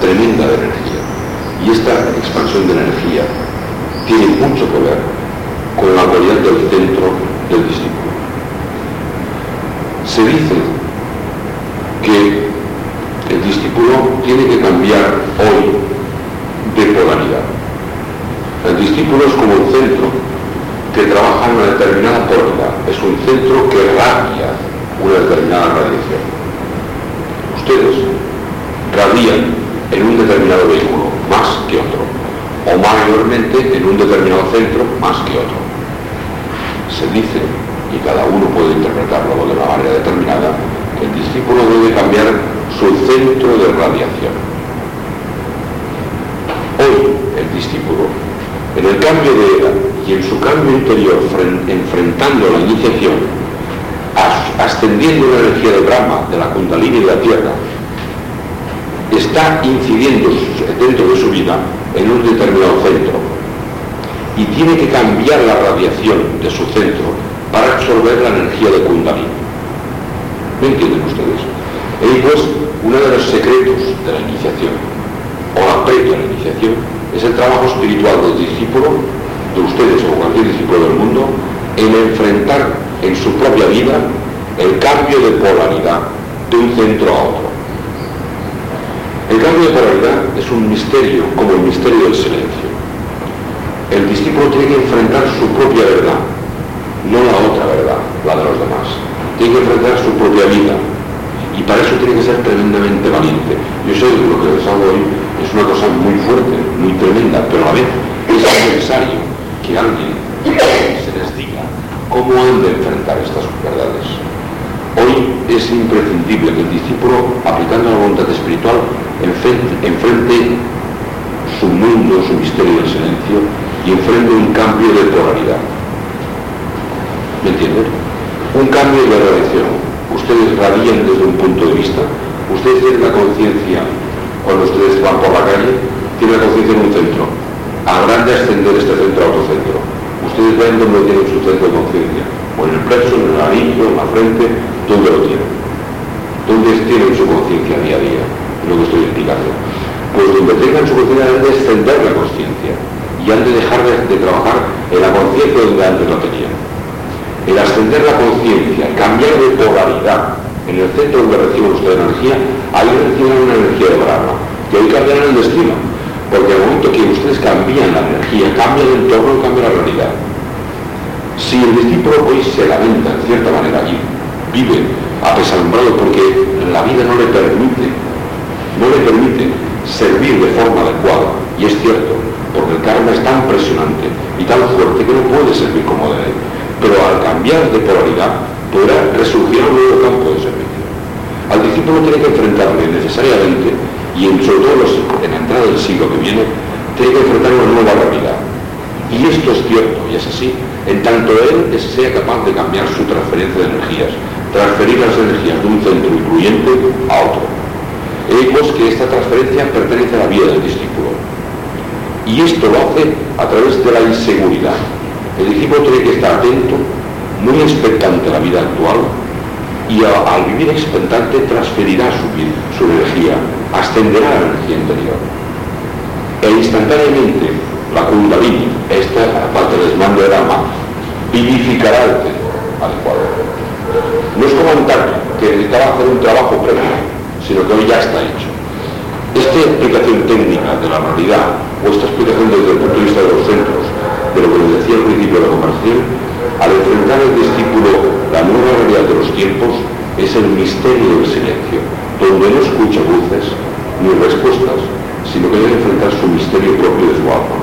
tremenda de energía. Y esta expansión de energía tiene mucho que ver con la cualidad del centro del discípulo. Se dice que el discípulo tiene que cambiar hoy de polaridad. El discípulo es como un centro que trabaja en una determinada polaridad, es un centro que radia una determinada radiación. Ustedes radian en un determinado vehículo más que otro, o mayormente en un determinado centro más que otro se dice, y cada uno puede interpretarlo de una manera determinada, el discípulo debe cambiar su centro de radiación. Hoy el discípulo, en el cambio de era y en su cambio interior, enfrentando la iniciación, ascendiendo la energía de Brahma, de la Kundalini de la Tierra, está incidiendo dentro de su vida en un determinado centro y tiene que cambiar la radiación de su centro para absorber la energía de Kundalini. ¿Me entienden ustedes? Y pues, uno de los secretos de la iniciación, o la previa a la iniciación, es el trabajo espiritual del discípulo, de ustedes o cualquier discípulo del mundo, en enfrentar en su propia vida el cambio de polaridad de un centro a otro. El cambio de polaridad es un misterio como el misterio del silencio el discípulo tiene que enfrentar su propia verdad, no la otra verdad, la de los demás. Tiene que enfrentar su propia vida. Y para eso tiene que ser tremendamente valiente. Yo sé que lo que les hago hoy es una cosa muy fuerte, muy tremenda, pero a la vez es necesario que alguien se les diga cómo han de enfrentar estas verdades. Hoy es imprescindible que el discípulo, aplicando la voluntad espiritual, enfrente su mundo, su misterio del silencio, y enfrente un cambio de polaridad. ¿Me entienden? Un cambio de radiación. Ustedes radian desde un punto de vista. Ustedes tienen la conciencia, cuando ustedes van por la calle, tienen la conciencia en un centro. Habrán de ascender este centro a otro centro. Ustedes ven dónde tienen su centro de conciencia. O en el plexo, en el anillo, en la frente, ¿dónde lo tienen? ¿Dónde tienen su conciencia día a día? Lo que estoy explicando. Pues donde tengan su conciencia deben de extender la conciencia y han de dejar de, trabajar en la conciencia donde antes lo tenían. El ascender la conciencia, cambiar de polaridad en el centro donde reciben ustedes energía, ahí reciben una energía de Brahma, que hoy cambiarán el destino, porque al momento que ustedes cambian la energía, cambia el entorno, cambia la realidad. Si el discípulo hoy se lamenta en cierta manera y vive apesambrado porque la vida no le permite, no le permite servir de forma adecuada, y es cierto, porque el karma es tan impresionante y tan fuerte que no puede servir como debe. Pero al cambiar de polaridad podrá resurgir un nuevo campo de servicio. Al discípulo tiene que enfrentarle necesariamente, y en, sobre todo en la entrada del siglo que viene, tiene que enfrentar una nueva realidad. Y esto es cierto, y es así, en tanto él sea capaz de cambiar su transferencia de energías, transferir las energías de un centro incluyente a otro. Vemos que esta transferencia pertenece a la vida del discípulo y esto lo hace a través de la inseguridad. El discípulo tiene que estar atento muy expectante la vida actual y al vivir expectante transferirá su, su energía, ascenderá la energía interior. E instantáneamente la kundalini, esta parte del mando de Rama, vivificará el tesoro adecuado. No es como Antaño, que necesitaba hacer un trabajo previo, sino que hoy ya está hecho. Esta explicación técnica de la realidad, o esta explicación desde el punto de vista de los centros, que les decía al principio de la conversación, al enfrentar el discípulo la nueva realidad de los tiempos, es el misterio del silencio, donde no escucha voces ni respuestas, sino que debe enfrentar su misterio propio de su alma.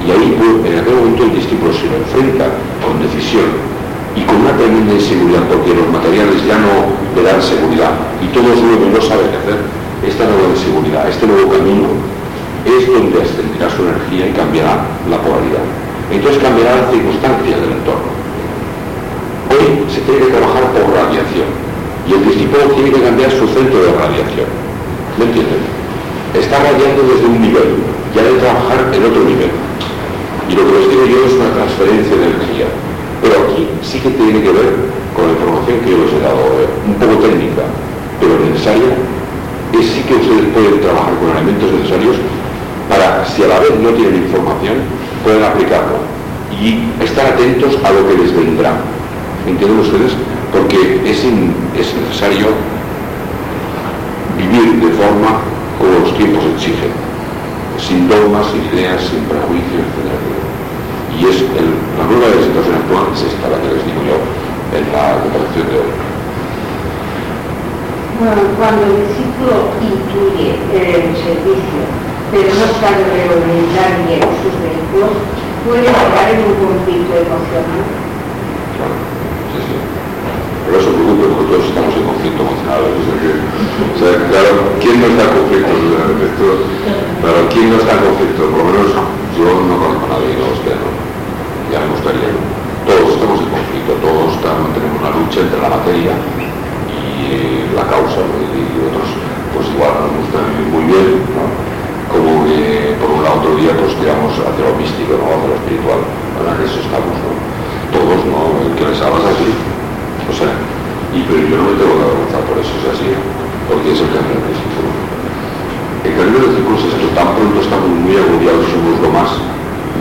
Y ahí, pues, en aquel momento, el discípulo se lo enfrenta con decisión y con una tremenda inseguridad, porque los materiales ya no le dan seguridad y todo es nuevo y no sabe qué hacer. Esta nueva inseguridad, este nuevo camino, es donde ascenderá su energía y cambiará la polaridad. Entonces cambiará las circunstancias del entorno. Hoy se tiene que trabajar por radiación y el discípulo tiene que cambiar su centro de radiación. ¿Me entienden? Está radiando desde un nivel y ha de trabajar en otro nivel. Y lo que les digo yo es una transferencia de energía. Pero aquí sí que tiene que ver con la información que yo les he dado, eh, un poco técnica, pero necesaria, es sí que ustedes pueden trabajar con elementos necesarios para, si a la vez no tienen información, pueden aplicarlo y estar atentos a lo que les vendrá. ¿Entienden ustedes? Porque es, es necesario vivir de forma como los tiempos exigen, sin dogmas, sin ideas, sin prejuicios, etc. Y es la nueva de la situación actual es esta la que les digo yo en la comparación de hoy. Bueno, cuando el discípulo intuye el servicio, pero no sabe reorientar bien sus vehículos, puede llegar en un conflicto emocional. No se preocupe, porque todos estamos en conflicto emocional. O sea, claro, ¿quién no está en conflicto? Esto, claro, ¿quién no está en conflicto? Por lo menos yo no conozco a nadie, no, usted no. Ya me gustaría. Todos estamos en conflicto, todos tenemos una lucha entre la materia y la causa, y otros, pues igual nos gusta vivir muy bien. Como que por un lado otro día pues tiramos hacia lo místico, ¿no? hacia lo espiritual, para que eso estamos, ¿no? Todos, ¿no? Que les hablas así, o sea, y pero yo no me tengo que avergonzar por eso, es así, porque es el camino del discípulo. El camino del discípulo es esto, tan pronto estamos muy agobiados, somos lo más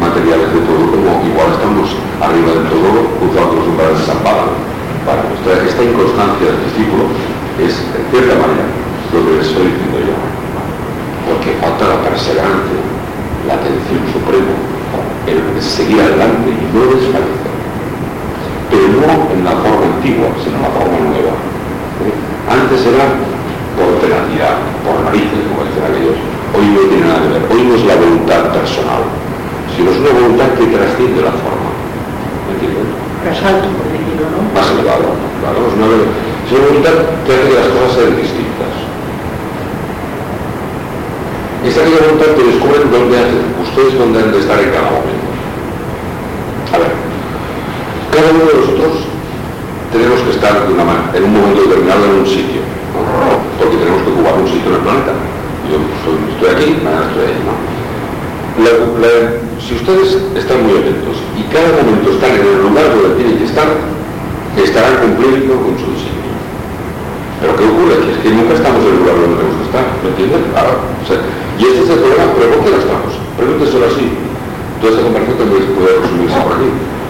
materiales de todo, como igual estamos arriba del todo, cruzando los umbrales de San Pablo. Para esta, esta inconstancia del discípulo es, en cierta manera, lo que les estoy diciendo yo falta la atención suprema, el seguir adelante y no desfallecer. Pero no en la forma antigua, sino en la forma nueva. Antes era por tenacidad, por narices, como dicen aquellos. Hoy no tiene nada que ver. Hoy no es la voluntad personal, sino es una voluntad que trasciende la forma. ¿Me entienden? Más alto, por decirlo, ¿no? Más elevado, claro. Es una, es una voluntad que hace que las cosas sean distintas. Esa aquella voluntad que descubren dónde ustedes dónde han de estar en cada momento. A ver, cada uno de nosotros tenemos que estar de una manera, en un momento determinado en un sitio, porque tenemos que ocupar un sitio en el planeta. Yo estoy aquí, mañana estoy ahí, si ustedes están muy atentos y cada momento están en el lugar donde tienen que estar, estarán cumpliendo con su designio. Pero ¿qué ocurre? Que es que nunca estamos en el lugar donde tenemos que estar, ¿me entienden? Claro. O sea, y ese es el problema, pero ¿por qué no estamos? Pregúnteselo así. Toda esta conversación también puede resumirse por aquí.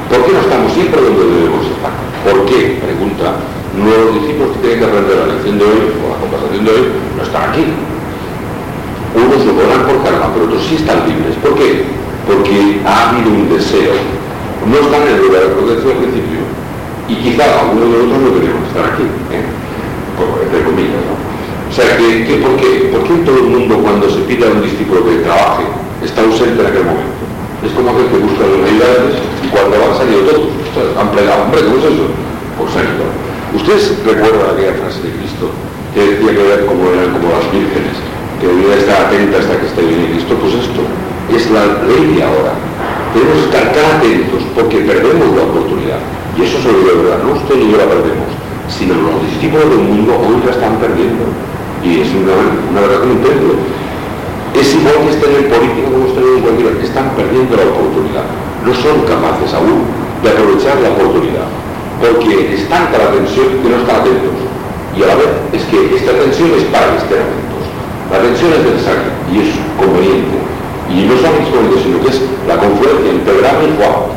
¿Por qué no estamos siempre donde debemos estar? ¿Por qué? Pregunta. Nuevos discípulos que tienen que aprender la lección de hoy, o la conversación de hoy, no están aquí. Unos lo podrán por karma, pero otros sí están libres. ¿Por qué? Porque ha habido un deseo. No están en el lugar de protección al principio. Y quizá algunos de nosotros no deberíamos estar aquí. ¿eh? entre comillas, ¿no? Que, que, ¿por, qué? ¿por qué todo el mundo cuando se pide a un discípulo que trabaje está ausente en aquel momento? Es como aquel que busca los ayudantes y cuando van salido todos, o sea, han plegado, hombre, ¿cómo es eso? Pues han ido. ¿Ustedes recuerdan aquella frase de Cristo que decía que eran como, eran como las vírgenes, que debía estar atenta hasta que esté bien Cristo? Pues esto es la ley de ahora. Tenemos que estar tan atentos porque perdemos la oportunidad. Y eso se lo de verdad, no usted y yo la perdemos sino los discípulos del mundo hoy la están perdiendo. Y es una, una verdad que no entiendo. Es igual que estén en política como estén en cualquier están perdiendo la oportunidad. No son capaces aún de aprovechar la oportunidad, porque es tanta la tensión que no están atentos. Y a la vez es que esta tensión es para que estén atentos. La tensión es necesaria y es conveniente. Y no solamente es sino que es la confluencia entre Brahma y Fuá.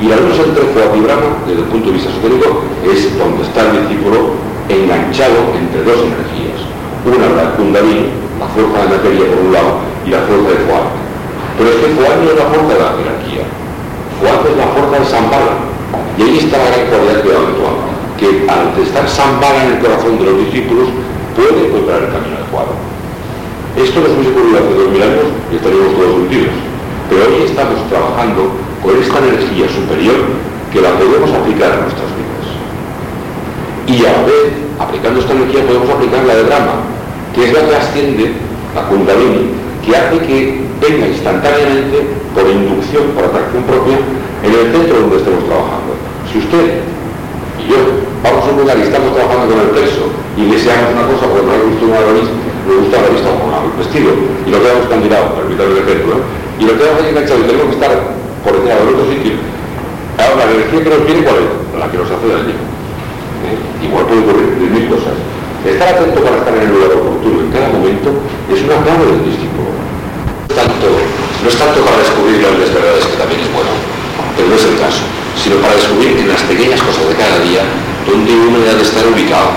Y la luz entre Fuá y Brahma, desde el punto de vista esotérico, es donde está el discípulo enganchado entre dos energías. Una la Kundalini, la fuerza de materia por un lado, y la fuerza de Fuá. Pero es que Fuá no es la fuerza de la jerarquía. Fuá es la fuerza de Zambala. Y ahí está la gran cualidad que actual, que al estar Zambala en el corazón de los discípulos, puede encontrar el camino adecuado. Esto nos hubiese ocurrido hace dos mil años y estaríamos todos hundidos. Pero hoy estamos trabajando con esta energía superior que la podemos aplicar a nuestras vidas. Y a la vez, aplicando esta energía, podemos aplicar la de drama, que es la que asciende, la kundalini, que hace que venga instantáneamente, por inducción, por atracción propia, en el centro donde estemos trabajando. Si usted y yo vamos a un lugar y estamos trabajando con el peso y deseamos una cosa porque no le gusta una me gusta la vista con el vestido y lo quedamos candidado, permítame el ejemplo, ¿eh? y lo quedamos ahí enganchado y tenemos que estar por encima de otro sitio. Ahora, la energía que nos viene, ¿cuál es? La que nos hace daño. ¿Eh? Igual puede ocurrir mil cosas. Estar atento para estar en el lugar oportuno en cada momento es una clave del discípulo. No tanto, no es tanto para descubrir grandes verdades, que también es bueno, pero no es el caso, sino para descubrir en las pequeñas cosas de cada día dónde uno debe de estar ubicado.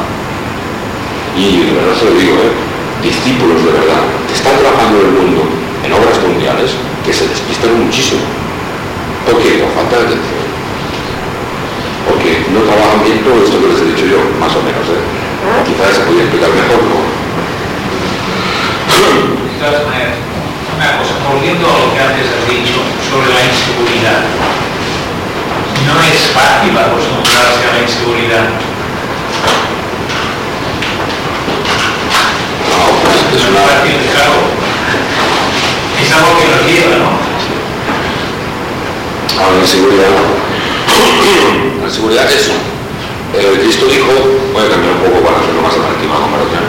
Y de verdad se lo digo, ¿eh? discípulos de verdad que están trabajando en el mundo en obras mundiales que se despistan muchísimo. ¿Por qué? Por falta de atención. Porque no trabajan bien todo esto que les he dicho yo, más o menos. ¿eh? Quizás se explicar mejor, ¿no? De todas maneras, una cosa, volviendo a lo que antes has dicho sobre la inseguridad. No es fácil acostumbrarse a la inseguridad. es una... Es algo que nos lleva, ¿no? Ahora, la inseguridad. la inseguridad es eso. Cristo dijo, voy a cambiar un poco para hacerlo más atractiva la comparación.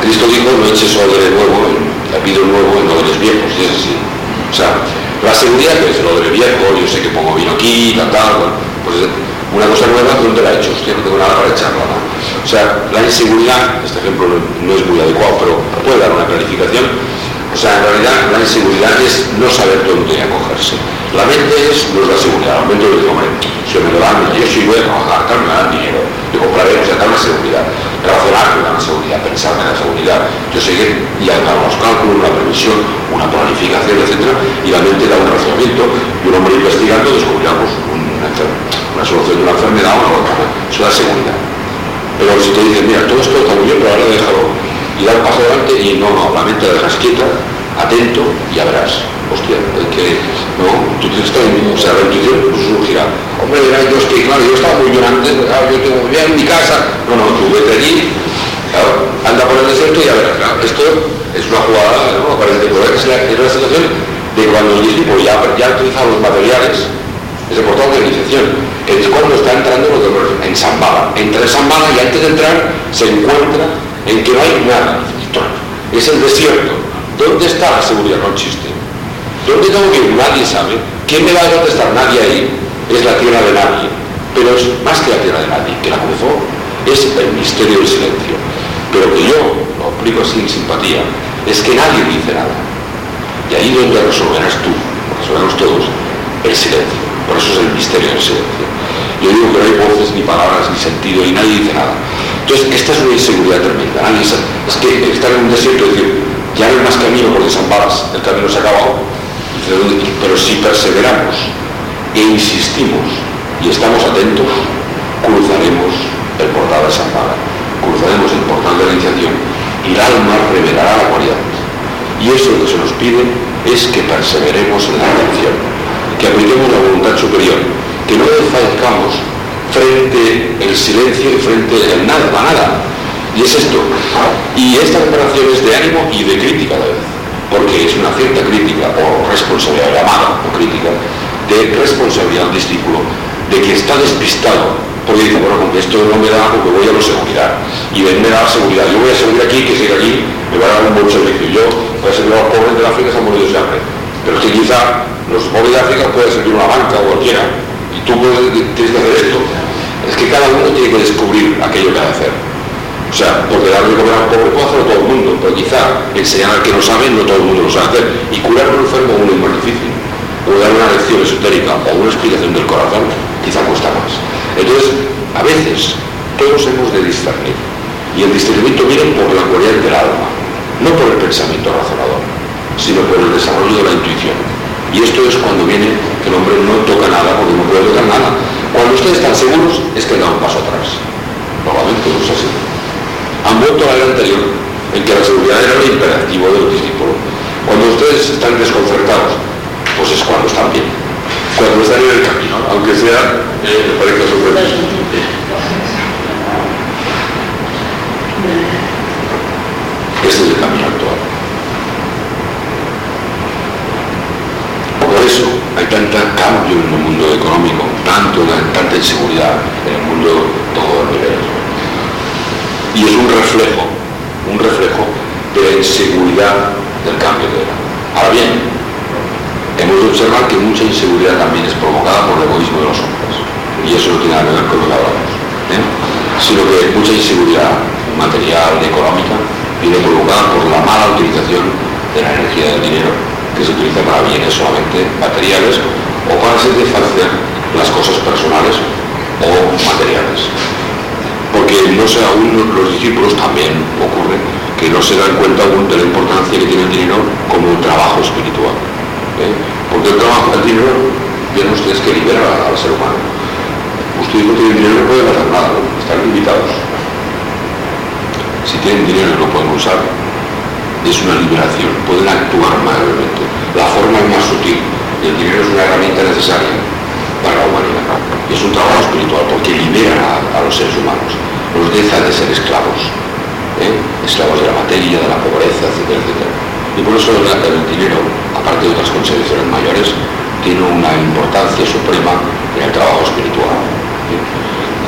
Cristo dijo, no eches odre nuevo, habido nuevo en odres viejos, y es así. O sea, la seguridad que es el odre viejo, yo sé que pongo vino aquí, tal, tal, pues una cosa nueva, ¿dónde la he hecho? Hostia, no tengo nada para echarla. O sea, la inseguridad, este ejemplo no es muy adecuado, pero puede dar una clarificación. O sea, en realidad la inseguridad es no saber dónde acogerse. La mente es, no es la seguridad, la mente es decir, hombre, si me lo dan, yo sí voy a trabajar, tal, me dan dinero, yo compraré, o sea, tal, una seguridad. Razonar me da una seguridad, pensar me da seguridad, yo seguir y hacer los cálculos, una previsión, una planificación, etc. Y la mente da un razonamiento y un hombre investigando descubrirá pues, una, una, solución de una enfermedad o una otra. Eso da seguridad. Pero si te dicen, mira, todo esto está muy bien, pero ahora déjalo y dar un paso adelante y no, no, la mente la dejas quieta, atento y ya verás hostia, que no, tú tienes que o sea, la intuición pues, surgirá. Hombre, dirá, yo es que, claro, yo estaba muy antes, claro, yo tengo bien en mi casa. No, no, tú vete allí, claro, anda por el desierto y ya verás, claro, esto es una jugada, ¿no? Parece que es la, es la situación de cuando el discípulo ya, ya ha utilizado los materiales, es el portal de iniciación, es cuando está entrando los dolores en Zambala. Entra en Zambala y antes de entrar se encuentra en que no hay nada. Es el desierto. ¿Dónde está la seguridad? No existe. ¿Dónde tengo que ir? Nadie sabe. ¿Quién me va a contestar? Nadie ahí. Es la tierra de nadie. Pero es más que la tierra de nadie, que la cruzó. Es el misterio del silencio. Pero que yo, lo explico así en simpatía, es que nadie dice nada. Y ahí donde resolverás tú, resolveremos todos, el silencio. Por eso es el misterio del silencio. Yo digo que no hay voces, ni palabras, ni sentido, y nadie dice nada. Entonces, esta es una inseguridad tremenda. Es que estar en un desierto y decir, ya no hay más camino porque San Balas, el camino se ha acabado, pero si perseveramos e insistimos y estamos atentos, cruzaremos el portal de San Pablo, cruzaremos el portal de la iniciación y el alma revelará la cualidad. Y eso lo que se nos pide es que perseveremos en la intención, que apliquemos la voluntad superior, que no desfallezcamos frente el silencio y frente el nada, la nada. Y es esto. Y esta preparación es de ánimo y de crítica a la vez. Porque es una cierta crítica o responsabilidad llamada o crítica de responsabilidad al discípulo de que está despistado. Porque dice, bueno, con esto no me da porque voy a la seguridad. Y él me da seguridad, yo voy a servir aquí, que siga aquí, me va a dar un buen servicio yo voy a servir a los pobres de África se han morido de hambre pero es que quizá los pobres de África pueden servir una banca o cualquiera tú tienes que hacer esto. Es que cada uno tiene que descubrir aquello que ha de hacer. O sea, porque darle de comer a un pobre puede hacerlo todo el mundo, pero quizá enseñar al que no sabe, no todo el mundo lo sabe hacer. Y curar un enfermo es más difícil. O dar una lección esotérica o una explicación del corazón, quizá cuesta más. Entonces, a veces, todos hemos de discernir. Y el discernimiento viene por la cualidad del alma, no por el pensamiento razonador, sino por el desarrollo de la intuición. Y esto es cuando viene que el hombre no toca nada porque no puede tocar nada. Cuando ustedes están seguros es que da un paso atrás. Normalmente no es así han vuelto a la anterior, en que la seguridad era el imperativo de los discípulos. Cuando ustedes están desconcertados, pues es cuando están bien. Cuando están en el camino, aunque sea, eh, me parezca sorprendente. Este es el camino actual. Por eso hay tanta cambio en el mundo económico, tanto, tanta inseguridad en el mundo todo el nivel y es un reflejo, un reflejo de la inseguridad del cambio de era. Ahora bien, hemos de observar que mucha inseguridad también es provocada por el egoísmo de los hombres, y eso no tiene nada que ver con lo que hablamos, ¿eh? sino que mucha inseguridad material y económica viene provocada por la mala utilización de la energía del dinero, que se utiliza para bienes solamente materiales o para satisfacer las cosas personales o materiales porque no sé, aún los discípulos también ocurre que no se dan cuenta aún de la importancia que tiene el dinero como un trabajo espiritual. ¿eh? Porque el trabajo, el dinero, vieron ustedes que libera al ser humano. Ustedes no tienen dinero no pueden hacer nada, están limitados. Si tienen dinero lo pueden usar, es una liberación, pueden actuar mayormente. La forma es más sutil y el dinero es una herramienta necesaria para la humanidad. Es un trabajo espiritual porque libera a, los seres humanos, los deja de ser esclavos, ¿eh? esclavos de la materia, de la pobreza, etcétera, etcétera. Y por eso el, dinero, aparte de otras consecuencias mayores, tiene una importancia suprema en el trabajo espiritual.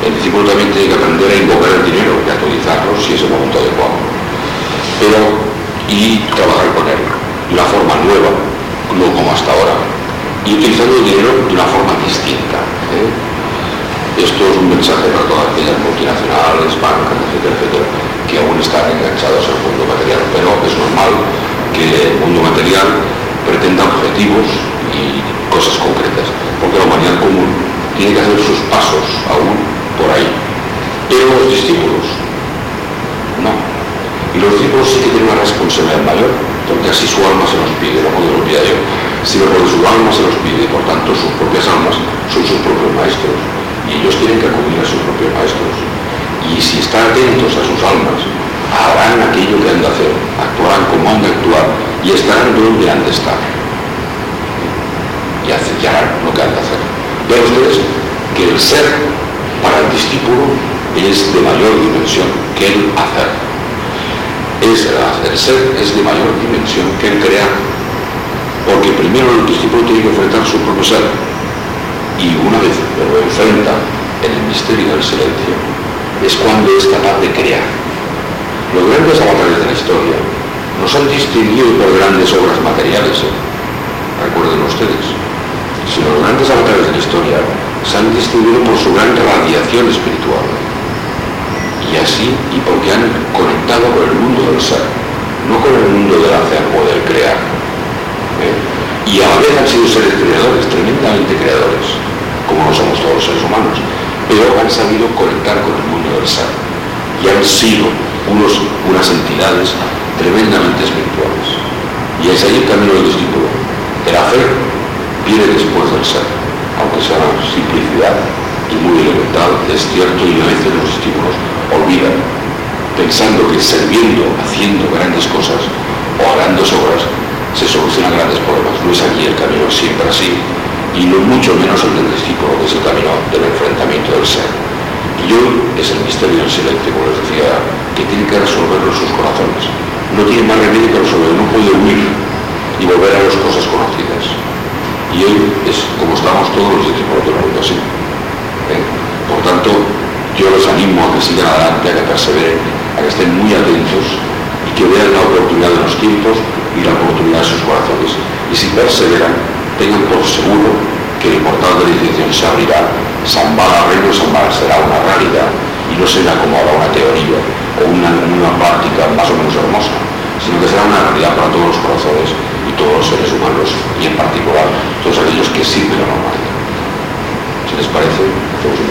El discípulo también tiene que aprender a invocar el dinero y a utilizarlo si es el momento adecuado. Pero, y trabajar con él de una forma nueva, no como hasta ahora, y utilizando el dinero de una forma distinta. ¿eh? Esto es un mensaje para todas aquellas multinacionales, bancas, etcétera, etcétera, que aún están enganchados al mundo material. Pero es normal que el mundo material pretenda objetivos y cosas concretas, porque la humanidad común tiene que hacer sus pasos aún por ahí. Pero los discípulos. Y los discípulos sí que tienen una responsabilidad mayor, porque así su alma se nos pide, no puedo olvidar yo sino porque su alma se los pide, por tanto sus propias almas son sus propios maestros y ellos tienen que acudir a sus propios maestros. Y si están atentos a sus almas, harán aquello que han de hacer, actuarán como han de actuar y estarán donde han de estar. Y harán lo que han de hacer. Vean ustedes que el ser para el discípulo es de mayor dimensión que el hacer. Es el ser es de mayor dimensión que el crear porque primero el discípulo tiene que enfrentar su propio ser y una vez lo enfrenta en el misterio del silencio es cuando es capaz de crear. Los grandes avatares de la historia no se han distinguido por grandes obras materiales, ¿eh? recuerden ustedes, sino los grandes avatares de la historia se han distinguido por su gran radiación espiritual. Y así, y porque han conectado con el mundo del ser, no con el mundo del hacer o del crear, y a la vez han sido seres creadores, tremendamente creadores, como lo somos todos los seres humanos, pero han sabido conectar con el mundo del ser y han sido unos, unas entidades tremendamente espirituales. Y es ahí el camino del discípulo. El hacer viene después del ser, aunque sea una simplicidad y muy elemental, es cierto, y a veces los discípulos olvidan, pensando que sirviendo, haciendo grandes cosas o grandes obras, se solucionan grandes problemas. No es aquí el camino siempre así, y no mucho menos el del discípulo, que es el camino del enfrentamiento del ser. Y hoy es el misterio del silencio, como les decía, que tiene que resolverlo sus corazones. No tiene más remedio que resolverlo, no puede huir y volver a las cosas conocidas. Y hoy es como estamos todos los discípulos del mundo así. ¿eh? Por tanto, yo los animo a que sigan adelante, a que perseveren, a que estén muy atentos y que vean la oportunidad de los tiempos y la oportunidad de sus corazones. Y si perseveran, tengan por seguro que el portal de la iniciación se abrirá, Zambala, Reino Zambala será una realidad y no será como ahora una teoría o una, una práctica más o menos hermosa, sino que será una realidad para todos los corazones y todos los seres humanos y en particular todos aquellos que sirven a la humanidad. Si les parece, hacemos un